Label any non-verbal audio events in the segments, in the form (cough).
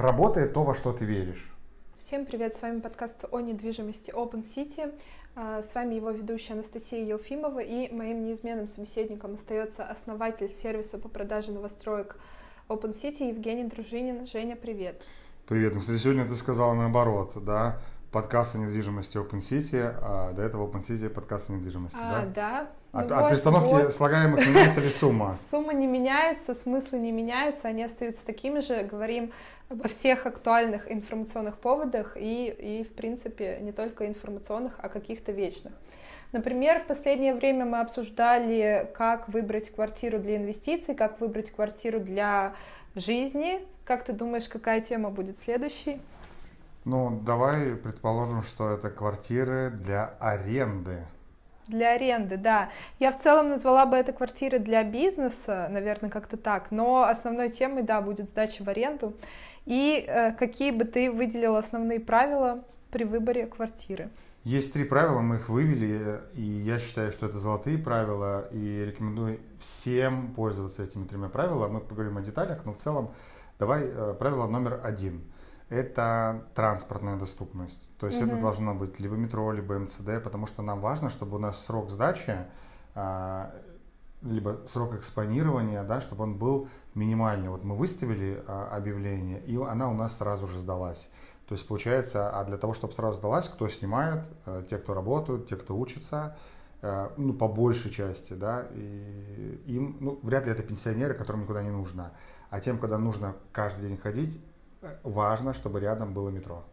работает то, во что ты веришь. Всем привет, с вами подкаст о недвижимости Open City. А, с вами его ведущая Анастасия Елфимова и моим неизменным собеседником остается основатель сервиса по продаже новостроек Open City Евгений Дружинин. Женя, привет. Привет. Ну, кстати, сегодня ты сказала наоборот, да? Подкаст о недвижимости Open City, а до этого Open City подкаст о недвижимости, а, да? Да. А, ну, от вот, перестановки вот. слагаемых меняется ли сумма? (laughs) Сумма не меняется, смыслы не меняются, они остаются такими же. Говорим обо всех актуальных информационных поводах и, и в принципе, не только информационных, а каких-то вечных. Например, в последнее время мы обсуждали, как выбрать квартиру для инвестиций, как выбрать квартиру для жизни. Как ты думаешь, какая тема будет следующей? Ну, давай предположим, что это квартиры для аренды. Для аренды, да. Я в целом назвала бы это квартиры для бизнеса, наверное, как-то так, но основной темой, да, будет сдача в аренду. И э, какие бы ты выделила основные правила при выборе квартиры? Есть три правила, мы их вывели, и я считаю, что это золотые правила, и рекомендую всем пользоваться этими тремя правилами. Мы поговорим о деталях, но в целом давай э, правило номер один – это транспортная доступность. То есть угу. это должно быть либо метро, либо МЦД, потому что нам важно, чтобы у нас срок сдачи, а, либо срок экспонирования, да, чтобы он был минимальный. Вот мы выставили а, объявление, и она у нас сразу же сдалась. То есть получается, а для того, чтобы сразу сдалась, кто снимает, а, те, кто работают, те, кто учится, а, ну, по большей части, да, и им, ну, вряд ли это пенсионеры, которым никуда не нужно. А тем, когда нужно каждый день ходить, важно, чтобы рядом было метро?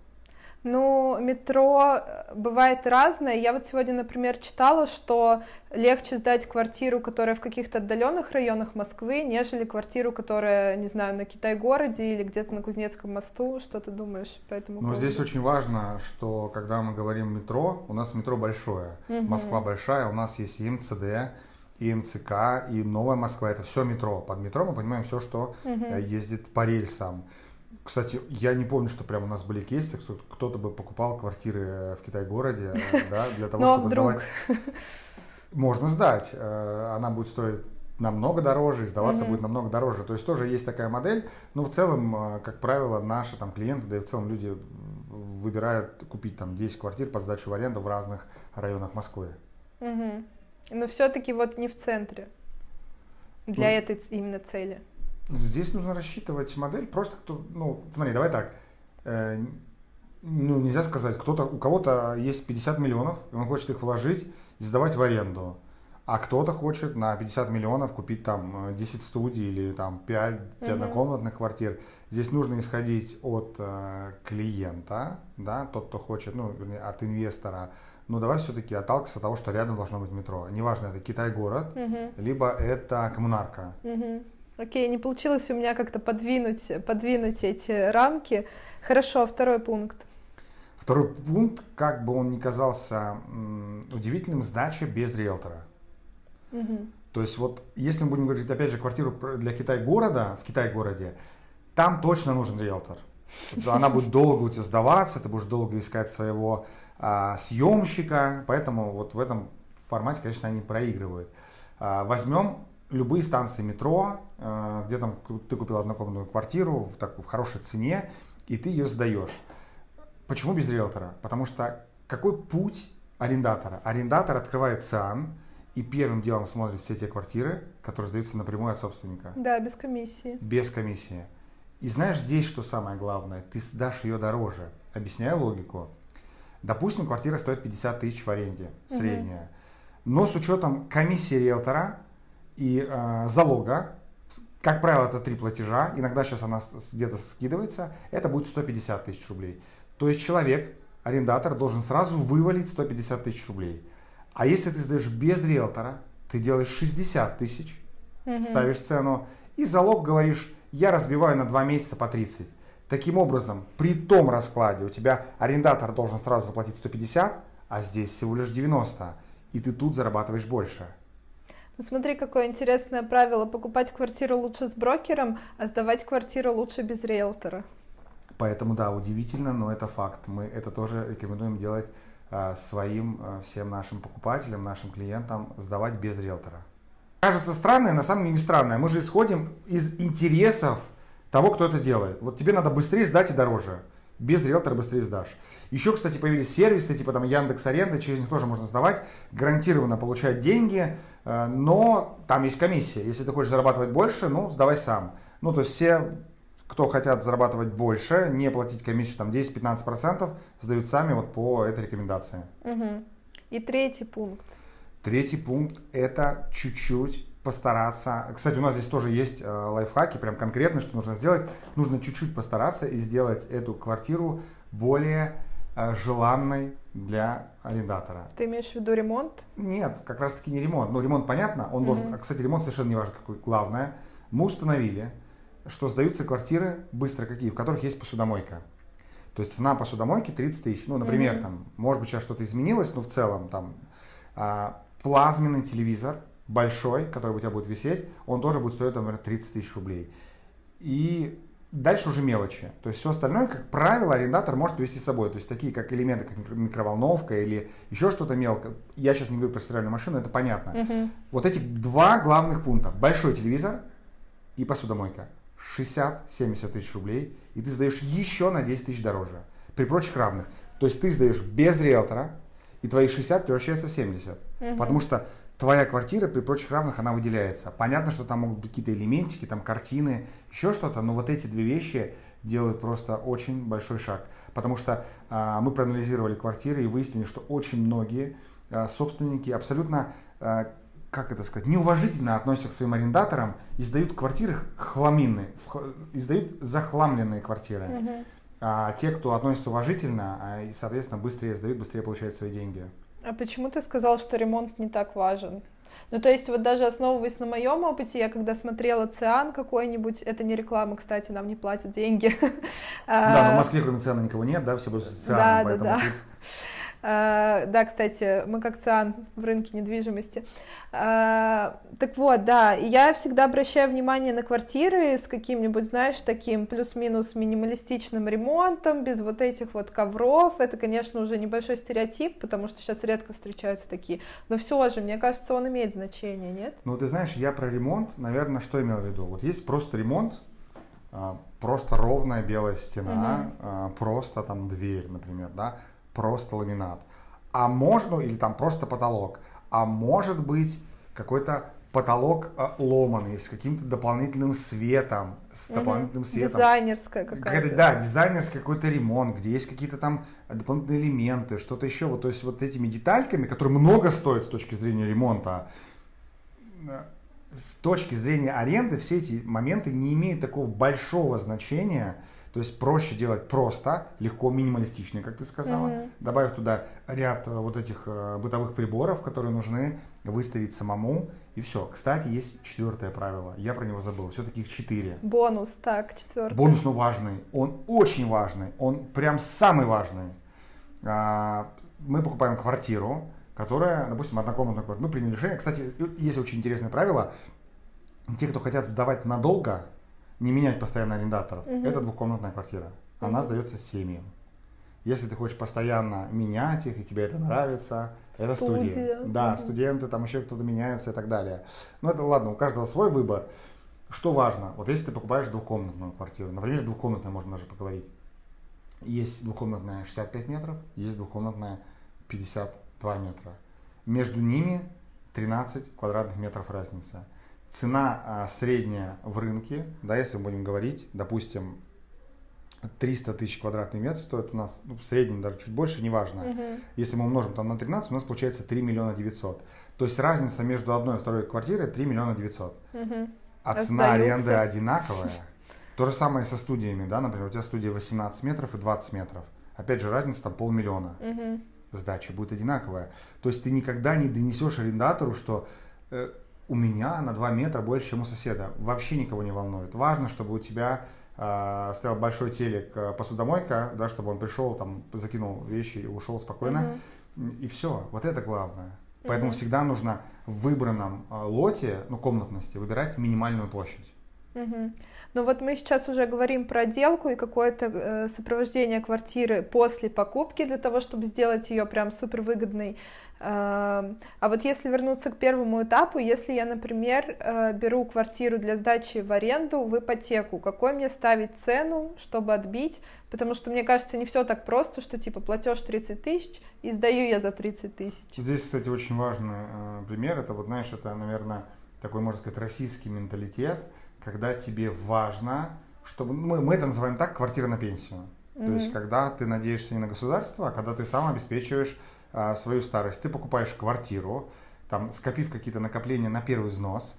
Ну, метро э, бывает разное. Я вот сегодня, например, читала, что легче сдать квартиру, которая в каких-то отдаленных районах Москвы, нежели квартиру, которая, не знаю, на Китай-городе или где-то на Кузнецком мосту. Что ты думаешь по этому Ну, здесь очень важно, что когда мы говорим метро, у нас метро большое. Угу. Москва большая, у нас есть и МЦД, и МЦК, и Новая Москва. Это все метро. Под метро мы понимаем все, что угу. ездит по рельсам. Кстати, я не помню, что прямо у нас были кейсы, что кто-то бы покупал квартиры в Китай-городе, (laughs) да, для того, чтобы сдавать. Можно сдать, э, она будет стоить намного дороже, и сдаваться mm-hmm. будет намного дороже. То есть тоже есть такая модель, но в целом, э, как правило, наши там клиенты, да и в целом люди выбирают купить там 10 квартир под сдачу в аренду в разных районах Москвы. Mm-hmm. Но все-таки вот не в центре для ну, этой именно цели. Здесь нужно рассчитывать модель, просто кто, ну, смотри, давай так, э, ну, нельзя сказать, кто-то, у кого-то есть 50 миллионов, и он хочет их вложить и сдавать в аренду, а кто-то хочет на 50 миллионов купить там 10 э, студий или там 5 угу. однокомнатных квартир. Здесь нужно исходить от э, клиента, да, тот, кто хочет, ну, вернее, от инвестора, ну давай все-таки отталкиваться от того, что рядом должно быть метро. Неважно, это Китай-город, угу. либо это коммунарка. Угу. Окей, не получилось у меня как-то подвинуть, подвинуть эти рамки. Хорошо, второй пункт. Второй пункт, как бы он ни казался удивительным, сдача без риэлтора. Угу. То есть вот, если мы будем говорить, опять же, квартиру для Китай-города, в Китай-городе, там точно нужен риэлтор. Она будет долго у тебя сдаваться, ты будешь долго искать своего а, съемщика, поэтому вот в этом формате, конечно, они проигрывают. А, возьмем любые станции метро, э, где там ты купил однокомнатную квартиру в, так, в хорошей цене, и ты ее сдаешь. Почему без риэлтора? Потому что какой путь арендатора? Арендатор открывает ЦИАН и первым делом смотрит все те квартиры, которые сдаются напрямую от собственника. Да, без комиссии. Без комиссии. И знаешь здесь, что самое главное? Ты сдашь ее дороже. Объясняю логику. Допустим, квартира стоит 50 тысяч в аренде, средняя. Угу. Но с учетом комиссии риэлтора и э, залога, как правило, это три платежа, иногда сейчас она где-то скидывается, это будет 150 тысяч рублей. То есть человек, арендатор, должен сразу вывалить 150 тысяч рублей. А если ты сдаешь без риэлтора, ты делаешь 60 тысяч, угу. ставишь цену, и залог говоришь, я разбиваю на 2 месяца по 30. Таким образом, при том раскладе у тебя арендатор должен сразу заплатить 150, а здесь всего лишь 90, и ты тут зарабатываешь больше. Ну, смотри, какое интересное правило. Покупать квартиру лучше с брокером, а сдавать квартиру лучше без риэлтора. Поэтому, да, удивительно, но это факт. Мы это тоже рекомендуем делать а, своим а, всем нашим покупателям, нашим клиентам, сдавать без риэлтора. Кажется странное, на самом деле не странное. Мы же исходим из интересов того, кто это делает. Вот тебе надо быстрее сдать и дороже. Без риэлтора быстрее сдашь. Еще, кстати, появились сервисы, типа там Яндекс Аренда, через них тоже можно сдавать, гарантированно получать деньги, э, но там есть комиссия. Если ты хочешь зарабатывать больше, ну, сдавай сам. Ну, то есть все, кто хотят зарабатывать больше, не платить комиссию там 10-15%, сдают сами вот по этой рекомендации. Угу. И третий пункт. Третий пункт – это чуть-чуть постараться. Кстати, у нас здесь тоже есть э, лайфхаки, прям конкретно, что нужно сделать. Нужно чуть-чуть постараться и сделать эту квартиру более э, желанной для арендатора. Ты имеешь в виду ремонт? Нет, как раз таки не ремонт. Ну, ремонт понятно, он mm-hmm. должен. Кстати, ремонт совершенно не важно какой. Главное, мы установили, что сдаются квартиры быстро какие, в которых есть посудомойка. То есть цена посудомойки 30 тысяч. Ну, например, mm-hmm. там, может быть, сейчас что-то изменилось, но в целом там а, плазменный телевизор большой, который у тебя будет висеть, он тоже будет стоить, например, 30 тысяч рублей. И дальше уже мелочи. То есть все остальное, как правило, арендатор может привести с собой. То есть такие как элементы, как микроволновка или еще что-то мелкое. Я сейчас не говорю про стиральную машину, это понятно. Uh-huh. Вот эти два главных пункта. Большой телевизор и посудомойка. 60-70 тысяч рублей. И ты сдаешь еще на 10 тысяч дороже. При прочих равных. То есть ты сдаешь без риэлтора, и твои 60 превращаются в 70. Uh-huh. Потому что твоя квартира при прочих равных, она выделяется. Понятно, что там могут быть какие-то элементики, там картины, еще что-то, но вот эти две вещи делают просто очень большой шаг. Потому что а, мы проанализировали квартиры и выяснили, что очень многие а, собственники абсолютно, а, как это сказать, неуважительно относятся к своим арендаторам и сдают квартиры хламинные, издают захламленные квартиры. Угу. А те, кто относится уважительно, а, и, соответственно, быстрее сдают, быстрее получают свои деньги. А почему ты сказал, что ремонт не так важен? Ну, то есть, вот даже основываясь на моем опыте, я когда смотрела Циан какой-нибудь, это не реклама, кстати, нам не платят деньги. (laughs) Да, но в Москве кроме Циана никого нет, да, все будут Цианом, да, поэтому да, да. тут а, (laughs) да, кстати, мы как ЦИАН в рынке недвижимости. А, так вот, да, я всегда обращаю внимание на квартиры с каким-нибудь, знаешь, таким плюс-минус минималистичным ремонтом, без вот этих вот ковров. Это, конечно, уже небольшой стереотип, потому что сейчас редко встречаются такие. Но все же, мне кажется, он имеет значение, нет? Ну, ты знаешь, я про ремонт, наверное, что имел в виду? Вот есть просто ремонт, а, просто ровная белая стена, угу. просто там дверь, например, да, просто ламинат. А можно, или там просто потолок. А может быть какой-то потолок э, ломанный, с каким-то дополнительным светом, с угу. дополнительным светом. Дизайнерская какая-то. Да, дизайнерский какой-то ремонт, где есть какие-то там дополнительные элементы, что-то еще. Вот, то есть вот этими детальками, которые много стоят с точки зрения ремонта, э, с точки зрения аренды все эти моменты не имеют такого большого значения, то есть проще делать просто, легко, минималистично, как ты сказала. Mm-hmm. Добавив туда ряд э, вот этих э, бытовых приборов, которые нужны выставить самому. И все. Кстати, есть четвертое правило. Я про него забыл. Все-таки их четыре. Бонус, так, четвертый. Бонус, но важный. Он очень важный. Он прям самый важный. А, мы покупаем квартиру, которая, допустим, однокомнатная квартира. Мы приняли решение. Кстати, есть очень интересное правило. Те, кто хотят сдавать надолго, не менять постоянно арендаторов. Угу. Это двухкомнатная квартира. Она угу. сдается семьям. Если ты хочешь постоянно менять их, и тебе это нравится, это студия. студия. Да, угу. студенты, там еще кто-то меняется и так далее. Ну это ладно, у каждого свой выбор. Что важно, вот если ты покупаешь двухкомнатную квартиру, например, двухкомнатная можно даже поговорить. Есть двухкомнатная 65 метров, есть двухкомнатная 52 метра. Между ними 13 квадратных метров разница цена а, средняя в рынке, да, если мы будем говорить, допустим, 300 тысяч квадратный метр стоит у нас, ну, в среднем даже чуть больше, неважно. Uh-huh. Если мы умножим там на 13, у нас получается 3 миллиона 900. То есть разница между одной и второй квартирой 3 миллиона 900. Uh-huh. А цена аренды одинаковая. То же самое со студиями, да, например, у тебя студия 18 метров и 20 метров. Опять же, разница там полмиллиона. Uh-huh. Сдача будет одинаковая. То есть ты никогда не донесешь арендатору, что э, у меня на 2 метра больше, чем у соседа. Вообще никого не волнует. Важно, чтобы у тебя э, стоял большой телек, э, посудомойка, да, чтобы он пришел, там, закинул вещи и ушел спокойно. Угу. И все. Вот это главное. Поэтому угу. всегда нужно в выбранном э, лоте, ну, комнатности, выбирать минимальную площадь. Угу. Ну вот мы сейчас уже говорим про отделку и какое-то э, сопровождение квартиры после покупки для того, чтобы сделать ее прям супер выгодной. Э, а вот если вернуться к первому этапу, если я, например, э, беру квартиру для сдачи в аренду в ипотеку, какой мне ставить цену, чтобы отбить? Потому что мне кажется, не все так просто, что типа платеж 30 тысяч и сдаю я за 30 тысяч. Здесь, кстати, очень важный э, пример. Это вот, знаешь, это, наверное, такой, можно сказать, российский менталитет – когда тебе важно, чтобы мы, мы это называем так, квартира на пенсию. Mm-hmm. То есть, когда ты надеешься не на государство, а когда ты сам обеспечиваешь а, свою старость. Ты покупаешь квартиру, там, скопив какие-то накопления на первый взнос,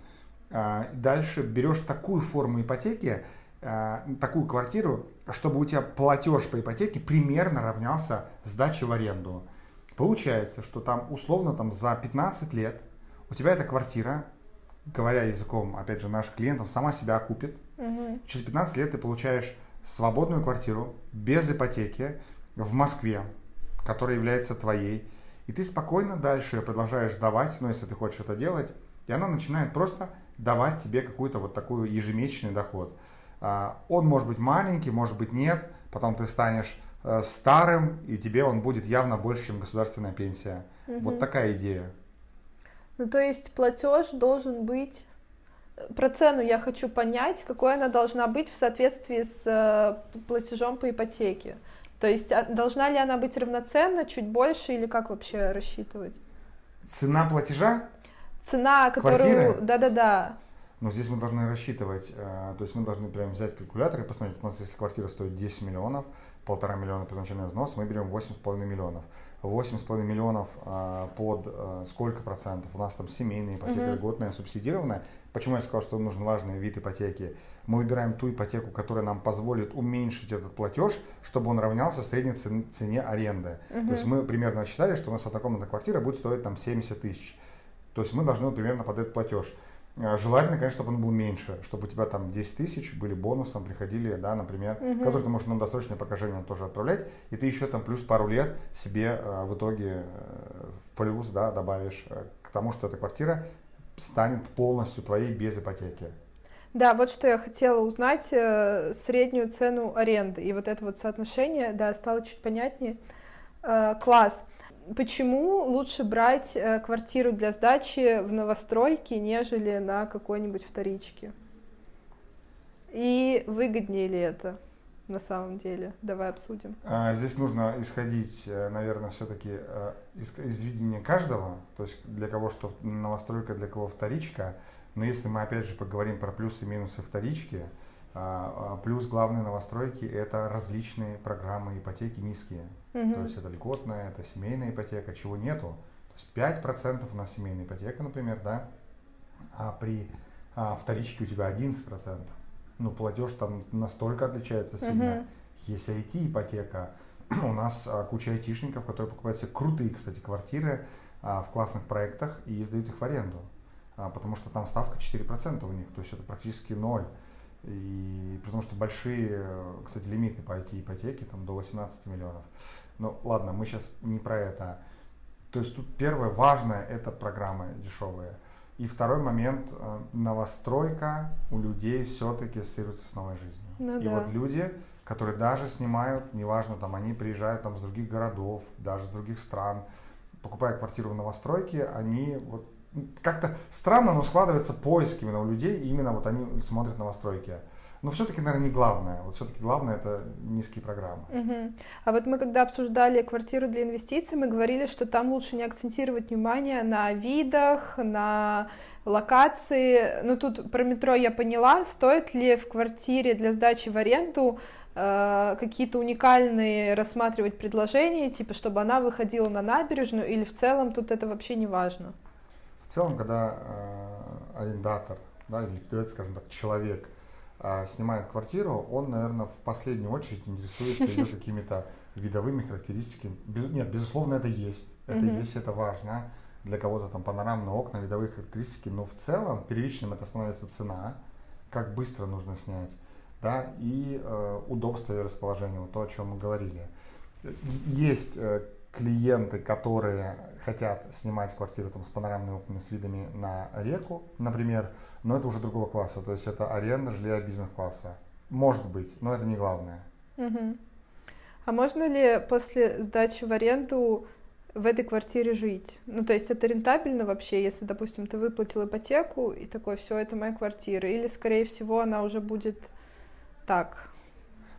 а, дальше берешь такую форму ипотеки, а, такую квартиру, чтобы у тебя платеж по ипотеке примерно равнялся сдаче в аренду. Получается, что там условно там за 15 лет у тебя эта квартира говоря языком, опять же, наших клиентов, сама себя окупит. Угу. Через 15 лет ты получаешь свободную квартиру без ипотеки в Москве, которая является твоей. И ты спокойно дальше продолжаешь сдавать, ну, если ты хочешь это делать, и она начинает просто давать тебе какой-то вот такой ежемесячный доход. А, он может быть маленький, может быть нет, потом ты станешь э, старым, и тебе он будет явно больше, чем государственная пенсия. Угу. Вот такая идея. Ну, то есть платеж должен быть про цену я хочу понять, какой она должна быть в соответствии с э, платежом по ипотеке. То есть а, должна ли она быть равноценна, чуть больше или как вообще рассчитывать? Цена платежа? Цена, которую... Да-да-да. Но здесь мы должны рассчитывать, э, то есть мы должны прям взять калькулятор и посмотреть, у нас если квартира стоит 10 миллионов, полтора миллиона первоначальный взнос, мы берем 8,5 миллионов. 8,5 миллионов а, под а, сколько процентов? У нас там семейная ипотека, uh-huh. льготная, субсидированная. Почему я сказал, что нужен важный вид ипотеки? Мы выбираем ту ипотеку, которая нам позволит уменьшить этот платеж, чтобы он равнялся средней цене аренды. Uh-huh. То есть мы примерно рассчитали, что у нас однокомнатная квартира будет стоить там 70 тысяч. То есть мы должны примерно под этот платеж. А, желательно, конечно, чтобы он был меньше, чтобы у тебя там 10 тысяч были бонусом, приходили, да, например, угу. которые ты можешь на досрочное покажение тоже отправлять, и ты еще там плюс пару лет себе э, в итоге э, в плюс, да, добавишь э, к тому, что эта квартира станет полностью твоей без ипотеки. Да, вот что я хотела узнать, э, среднюю цену аренды, и вот это вот соотношение, да, стало чуть понятнее. Э, класс почему лучше брать э, квартиру для сдачи в новостройке, нежели на какой-нибудь вторичке? И выгоднее ли это на самом деле? Давай обсудим. А, здесь нужно исходить, э, наверное, все-таки э, из, из видения каждого, то есть для кого что новостройка, для кого вторичка. Но если мы опять же поговорим про плюсы и минусы вторички, плюс главные новостройки – это различные программы ипотеки низкие. Угу. То есть это льготная, это семейная ипотека, чего нету. То есть 5% у нас семейная ипотека, например, да, а при а, вторичке у тебя 11%. Ну, платеж там настолько отличается сильно. Угу. Есть IT-ипотека, у нас а, куча айтишников, которые покупают себе крутые, кстати, квартиры а, в классных проектах и сдают их в аренду. А, потому что там ставка 4% у них, то есть это практически ноль. И потому что большие, кстати, лимиты по IT-ипотеке, там до 18 миллионов. Ну ладно, мы сейчас не про это. То есть тут первое важное это программы дешевые. И второй момент, э, новостройка у людей все-таки ассоциируется с новой жизнью. Ну, и да. вот люди, которые даже снимают, неважно, там они приезжают там с других городов, даже с других стран, покупая квартиру в новостройке, они вот как-то странно, но складывается поиск именно у людей, и именно вот они смотрят новостройки. Но все-таки, наверное, не главное. Вот все-таки главное это низкие программы. Угу. А вот мы когда обсуждали квартиру для инвестиций, мы говорили, что там лучше не акцентировать внимание на видах, на локации. Ну тут про метро я поняла, стоит ли в квартире для сдачи в аренду э, какие-то уникальные рассматривать предложения, типа чтобы она выходила на набережную, или в целом тут это вообще не важно? В целом, когда э, арендатор, да, или давайте скажем так, человек э, снимает квартиру, он, наверное, в последнюю очередь интересуется ее (laughs) какими-то видовыми характеристиками. Без, нет, безусловно, это есть. Это mm-hmm. есть, это важно. Для кого-то там панорамные окна, видовые характеристики, но в целом первичным это становится цена, как быстро нужно снять, да, и э, удобство и расположение, вот то, о чем мы говорили. Есть э, клиенты, которые хотят снимать квартиру там, с панорамными окнами, с видами на реку, например, но это уже другого класса, то есть это аренда жилья бизнес-класса. Может быть, но это не главное. Угу. А можно ли после сдачи в аренду в этой квартире жить? Ну, то есть это рентабельно вообще, если, допустим, ты выплатил ипотеку и такой, все, это моя квартира, или, скорее всего, она уже будет так,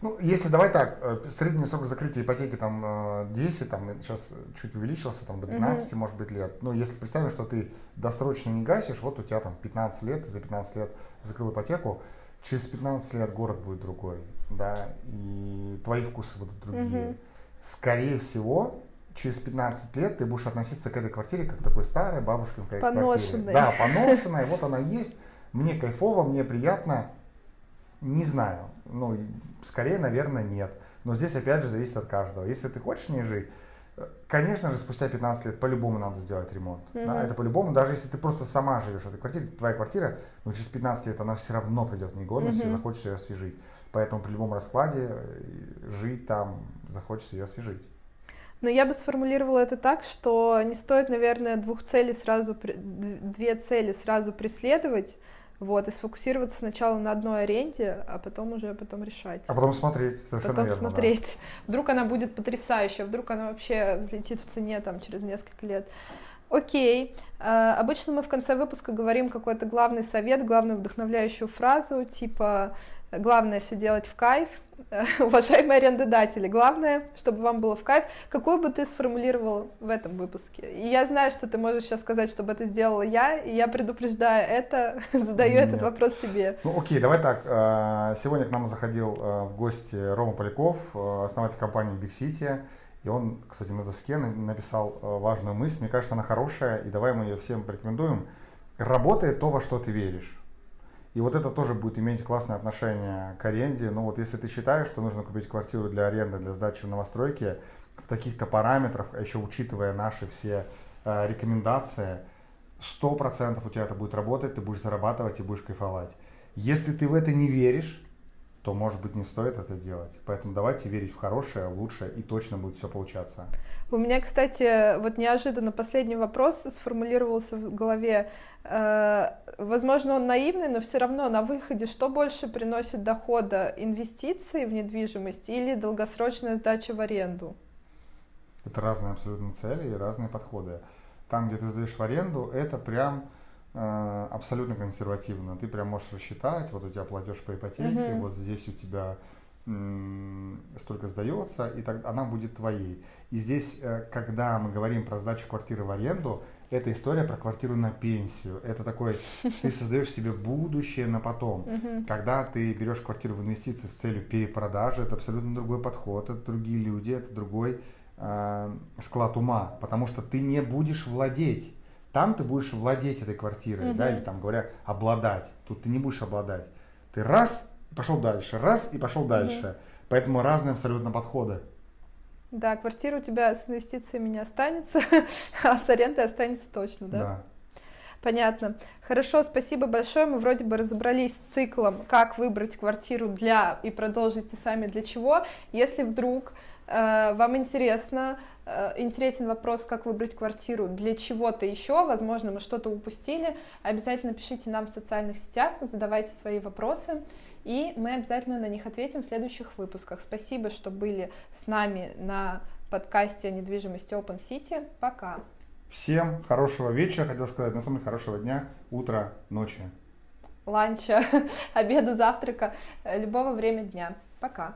ну, если давай так, э, средний срок закрытия ипотеки там 10, э, там сейчас чуть увеличился, там до 15, mm-hmm. может быть, лет. Ну, если представим, что ты досрочно не гасишь, вот у тебя там 15 лет, за 15 лет закрыл ипотеку, через 15 лет город будет другой, да, и твои вкусы будут другие. Mm-hmm. Скорее всего, через 15 лет ты будешь относиться к этой квартире как к такой старой бабушкинской поношенной. квартире. Да, поношенной, вот она есть, мне кайфово, мне приятно, не знаю, ну, скорее, наверное, нет. Но здесь, опять же, зависит от каждого. Если ты хочешь в ней жить, э, конечно же, спустя 15 лет по-любому надо сделать ремонт. Mm-hmm. Да, это по-любому, даже если ты просто сама живешь в этой квартире, твоя квартира, но через 15 лет она все равно придет в негодность mm-hmm. и захочется ее освежить. Поэтому при любом раскладе э, жить там захочется ее освежить. Но я бы сформулировала это так, что не стоит, наверное, двух целей сразу, две цели сразу преследовать, вот, и сфокусироваться сначала на одной аренде, а потом уже потом решать. А потом смотреть, совершенно Потом верно, смотреть. Да. Вдруг она будет потрясающая, вдруг она вообще взлетит в цене там через несколько лет. Окей. А, обычно мы в конце выпуска говорим какой-то главный совет, главную вдохновляющую фразу, типа Главное все делать в кайф. (laughs) Уважаемые арендодатели, главное, чтобы вам было в кайф. Какую бы ты сформулировал в этом выпуске? И я знаю, что ты можешь сейчас сказать, чтобы это сделала я, и я предупреждаю это, (laughs) задаю Нет. этот вопрос тебе. Ну окей, давай так. Э, сегодня к нам заходил э, в гости Рома Поляков, э, основатель компании Big City. И он, кстати, на доске написал важную мысль. Мне кажется, она хорошая, и давай мы ее всем порекомендуем. Работает то, во что ты веришь. И вот это тоже будет иметь классное отношение к аренде. Но вот если ты считаешь, что нужно купить квартиру для аренды, для сдачи в новостройке в таких-то параметрах, а еще учитывая наши все э, рекомендации, сто процентов у тебя это будет работать, ты будешь зарабатывать и будешь кайфовать. Если ты в это не веришь, то, может быть, не стоит это делать. Поэтому давайте верить в хорошее, в лучшее, и точно будет все получаться. У меня, кстати, вот неожиданно последний вопрос сформулировался в голове. Э, возможно, он наивный, но все равно на выходе что больше приносит дохода? Инвестиции в недвижимость или долгосрочная сдача в аренду? Это разные абсолютно цели и разные подходы. Там, где ты сдаешь в аренду, это прям абсолютно консервативно. Ты прям можешь рассчитать, вот у тебя платеж по ипотеке, uh-huh. вот здесь у тебя столько сдается, и так она будет твоей. И здесь, э, когда мы говорим про сдачу квартиры в аренду, это история про квартиру на пенсию. Это такой, ты (laughs) создаешь себе будущее на потом. Uh-huh. Когда ты берешь квартиру в инвестиции с целью перепродажи, это абсолютно другой подход, это другие люди, это другой э, склад ума, потому что ты не будешь владеть там ты будешь владеть этой квартирой, угу. да, или там говоря, обладать. Тут ты не будешь обладать. Ты раз и пошел дальше, раз и пошел дальше. Угу. Поэтому разные абсолютно подходы. Да, квартира у тебя с инвестициями не останется, (laughs) а с арендой останется точно, да? Да. Понятно. Хорошо, спасибо большое. Мы вроде бы разобрались с циклом, как выбрать квартиру для и продолжите сами для чего. Если вдруг вам интересно Э, интересен вопрос, как выбрать квартиру для чего-то еще, возможно, мы что-то упустили, обязательно пишите нам в социальных сетях, задавайте свои вопросы, и мы обязательно на них ответим в следующих выпусках. Спасибо, что были с нами на подкасте о недвижимости Open City. Пока. Всем хорошего вечера, хотел сказать, на самом деле хорошего дня, утра, ночи. Ланча, (laughs) обеда, завтрака, любого времени дня. Пока.